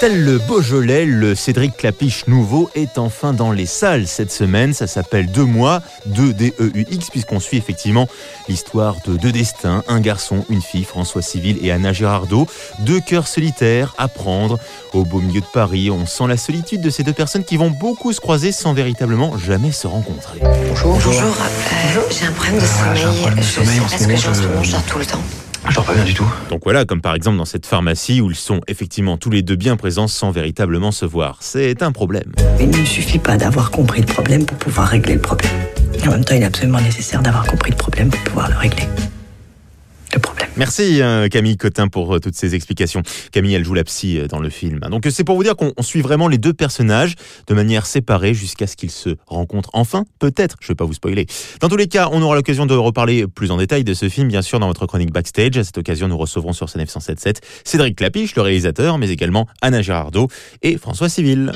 Tel le Beaujolais, le Cédric Clapiche nouveau est enfin dans les salles cette semaine. Ça s'appelle Deux mois, 2 D-E-U-X, puisqu'on suit effectivement l'histoire de deux destins, un garçon, une fille, François Civil et Anna Girardot. Deux cœurs solitaires à prendre. Au beau milieu de Paris, on sent la solitude de ces deux personnes qui vont beaucoup se croiser sans véritablement jamais se rencontrer. Bonjour. Bonjour. Euh, j'ai un problème de voilà, un sommeil. problème de je sommeil sais en pas ce ce que moment, j'ai en ce je- moment, je dors tout le temps. Je dors pas bien du tout. Donc voilà, comme par exemple dans cette pharmacie où ils sont effectivement tous les deux bien présents sans véritablement se voir. C'est un problème. Il ne suffit pas d'avoir compris le problème pour pouvoir régler le problème. En même temps, il est absolument nécessaire d'avoir compris le problème pour pouvoir le régler. Merci euh, Camille Cotin pour euh, toutes ces explications. Camille, elle joue la psy euh, dans le film. Donc c'est pour vous dire qu'on on suit vraiment les deux personnages de manière séparée jusqu'à ce qu'ils se rencontrent enfin, peut-être. Je vais pas vous spoiler. Dans tous les cas, on aura l'occasion de reparler plus en détail de ce film, bien sûr, dans votre chronique backstage. À cette occasion, nous recevrons sur CNF 177 Cédric Clapiche, le réalisateur, mais également Anna Girardot et François Civil.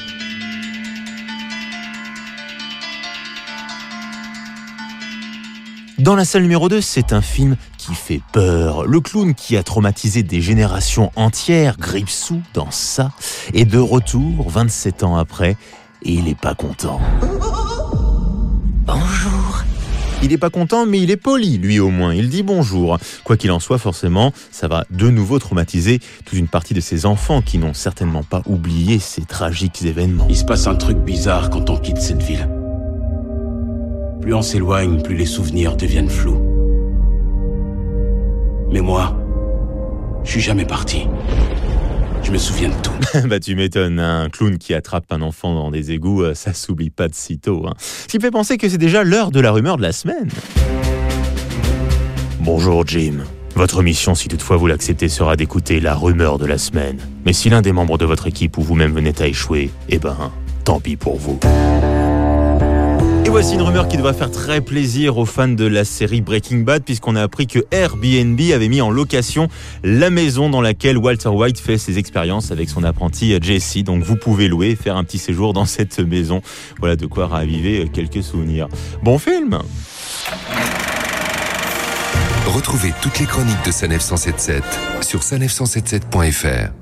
Dans la salle numéro 2, c'est un film qui fait peur. Le clown qui a traumatisé des générations entières, Gripsou, dans ça, est de retour 27 ans après, et il est pas content. Bonjour. Il est pas content, mais il est poli, lui au moins. Il dit bonjour. Quoi qu'il en soit, forcément, ça va de nouveau traumatiser toute une partie de ses enfants qui n'ont certainement pas oublié ces tragiques événements. Il se passe un truc bizarre quand on quitte cette ville. Plus on s'éloigne, plus les souvenirs deviennent flous. Mais moi, je suis jamais parti. Je me souviens de tout. bah tu m'étonnes, un clown qui attrape un enfant dans des égouts, euh, ça s'oublie pas de sitôt. Hein. Ce qui me fait penser que c'est déjà l'heure de la rumeur de la semaine. Bonjour Jim. Votre mission, si toutefois vous l'acceptez, sera d'écouter la rumeur de la semaine. Mais si l'un des membres de votre équipe ou vous-même venait à échouer, eh ben, tant pis pour vous. Voici une rumeur qui devrait faire très plaisir aux fans de la série Breaking Bad puisqu'on a appris que Airbnb avait mis en location la maison dans laquelle Walter White fait ses expériences avec son apprenti Jesse. Donc vous pouvez louer faire un petit séjour dans cette maison. Voilà de quoi raviver quelques souvenirs. Bon film Retrouvez toutes les chroniques de Sanef 177 sur sanef177.fr.